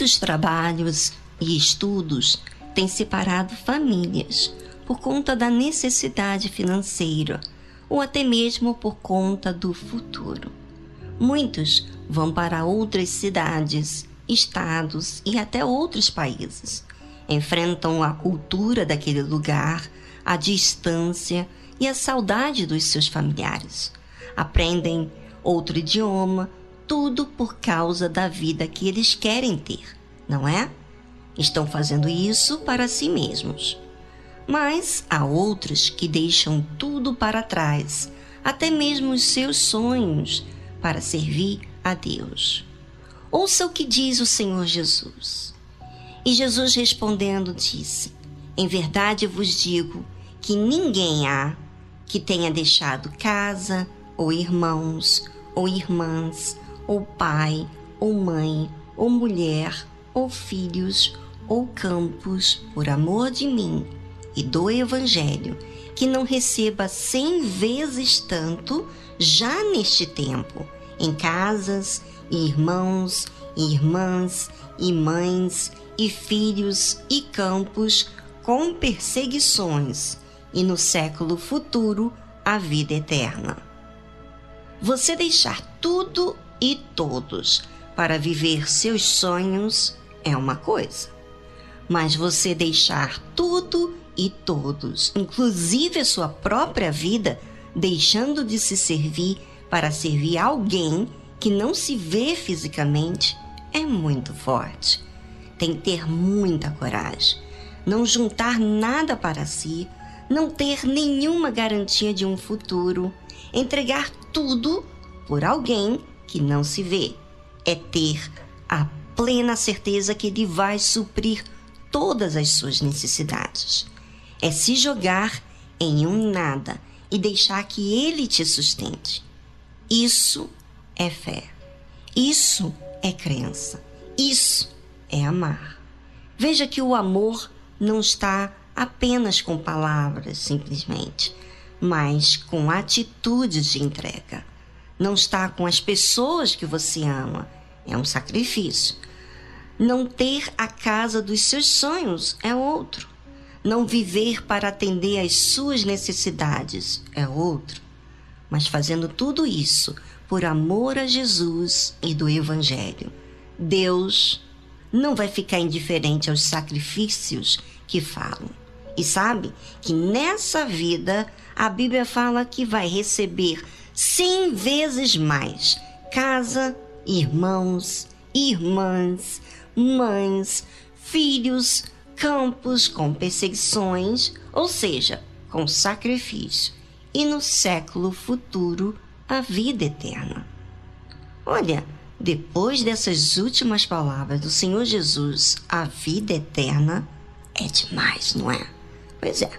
Muitos trabalhos e estudos têm separado famílias por conta da necessidade financeira ou até mesmo por conta do futuro. Muitos vão para outras cidades, estados e até outros países. Enfrentam a cultura daquele lugar, a distância e a saudade dos seus familiares. Aprendem outro idioma, tudo por causa da vida que eles querem ter, não é? Estão fazendo isso para si mesmos. Mas há outros que deixam tudo para trás, até mesmo os seus sonhos, para servir a Deus. Ouça o que diz o Senhor Jesus. E Jesus respondendo disse: Em verdade vos digo que ninguém há que tenha deixado casa, ou irmãos, ou irmãs, ou pai, ou mãe, ou mulher, ou filhos, ou campos, por amor de mim e do Evangelho, que não receba cem vezes tanto já neste tempo, em casas, e irmãos, e irmãs, e mães, e filhos, e campos, com perseguições, e no século futuro a vida eterna. Você deixar tudo e todos para viver seus sonhos é uma coisa, mas você deixar tudo e todos, inclusive a sua própria vida, deixando de se servir para servir alguém que não se vê fisicamente, é muito forte. Tem que ter muita coragem. Não juntar nada para si, não ter nenhuma garantia de um futuro, entregar tudo por alguém que não se vê. É ter a plena certeza que ele vai suprir todas as suas necessidades. É se jogar em um nada e deixar que ele te sustente. Isso é fé. Isso é crença. Isso é amar. Veja que o amor não está apenas com palavras, simplesmente, mas com atitudes de entrega não está com as pessoas que você ama. É um sacrifício. Não ter a casa dos seus sonhos é outro. Não viver para atender às suas necessidades é outro. Mas fazendo tudo isso por amor a Jesus e do Evangelho, Deus não vai ficar indiferente aos sacrifícios que falam. E sabe que nessa vida a Bíblia fala que vai receber cem vezes mais casa, irmãos, irmãs, mães, filhos, campos com perseguições, ou seja, com sacrifício, e no século futuro a vida eterna. Olha, depois dessas últimas palavras do Senhor Jesus, a vida eterna é demais, não é? Pois é,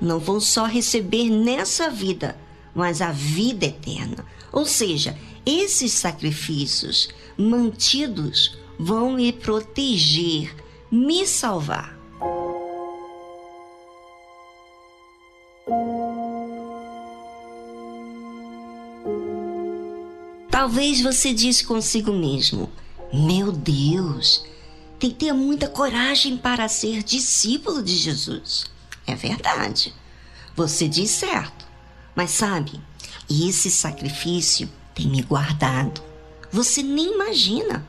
não vão só receber nessa vida mas a vida eterna. Ou seja, esses sacrifícios mantidos vão me proteger, me salvar. Talvez você disse consigo mesmo: Meu Deus, tem que ter muita coragem para ser discípulo de Jesus. É verdade. Você diz certo. Mas sabe, esse sacrifício tem me guardado. Você nem imagina.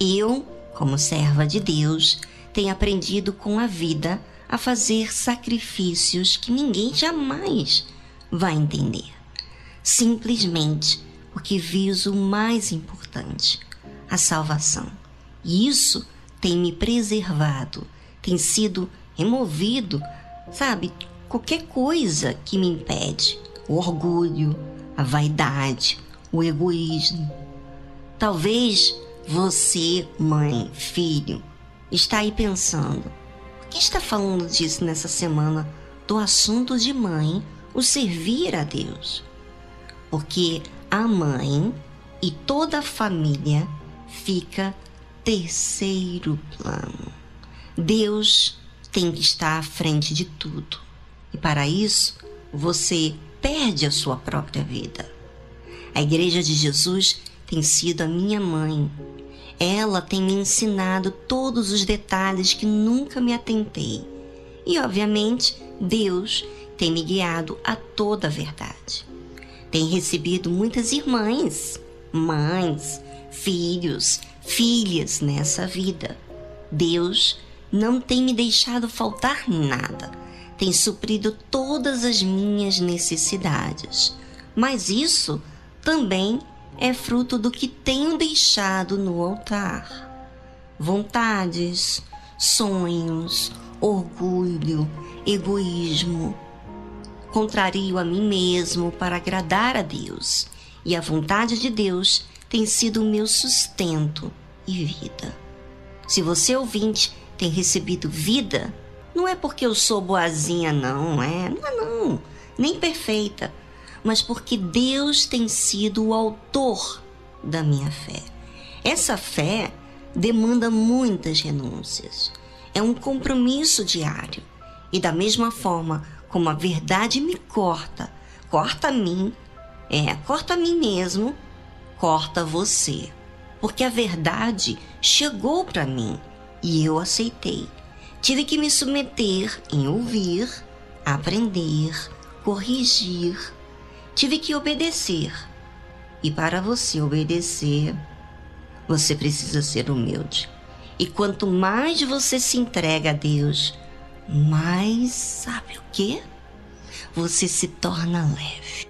Eu, como serva de Deus, tenho aprendido com a vida a fazer sacrifícios que ninguém jamais vai entender. Simplesmente porque viso o mais importante, a salvação. E isso tem me preservado, tem sido removido, sabe, qualquer coisa que me impede o orgulho, a vaidade, o egoísmo. Talvez você, mãe, filho, está aí pensando: o que está falando disso nessa semana do assunto de mãe, o servir a Deus? Porque a mãe e toda a família fica terceiro plano. Deus tem que estar à frente de tudo. E para isso, você perde a sua própria vida. A Igreja de Jesus tem sido a minha mãe. Ela tem me ensinado todos os detalhes que nunca me atentei. E, obviamente, Deus tem me guiado a toda a verdade. Tem recebido muitas irmãs, mães, filhos, filhas nessa vida. Deus não tem me deixado faltar nada, tem suprido todas as minhas necessidades. Mas isso também é fruto do que tenho deixado no altar. Vontades, sonhos, orgulho, egoísmo. Contrario a mim mesmo para agradar a Deus, e a vontade de Deus tem sido o meu sustento e vida. Se você ouvinte tem recebido vida, não é porque eu sou boazinha, não, é? Não é não, nem perfeita, mas porque Deus tem sido o autor da minha fé. Essa fé demanda muitas renúncias. É um compromisso diário. E da mesma forma como a verdade me corta, corta a mim, é, corta a mim mesmo, corta você. Porque a verdade chegou para mim e eu aceitei. Tive que me submeter em ouvir, aprender, corrigir. Tive que obedecer. E para você obedecer, você precisa ser humilde. E quanto mais você se entrega a Deus, mais sabe o que? Você se torna leve.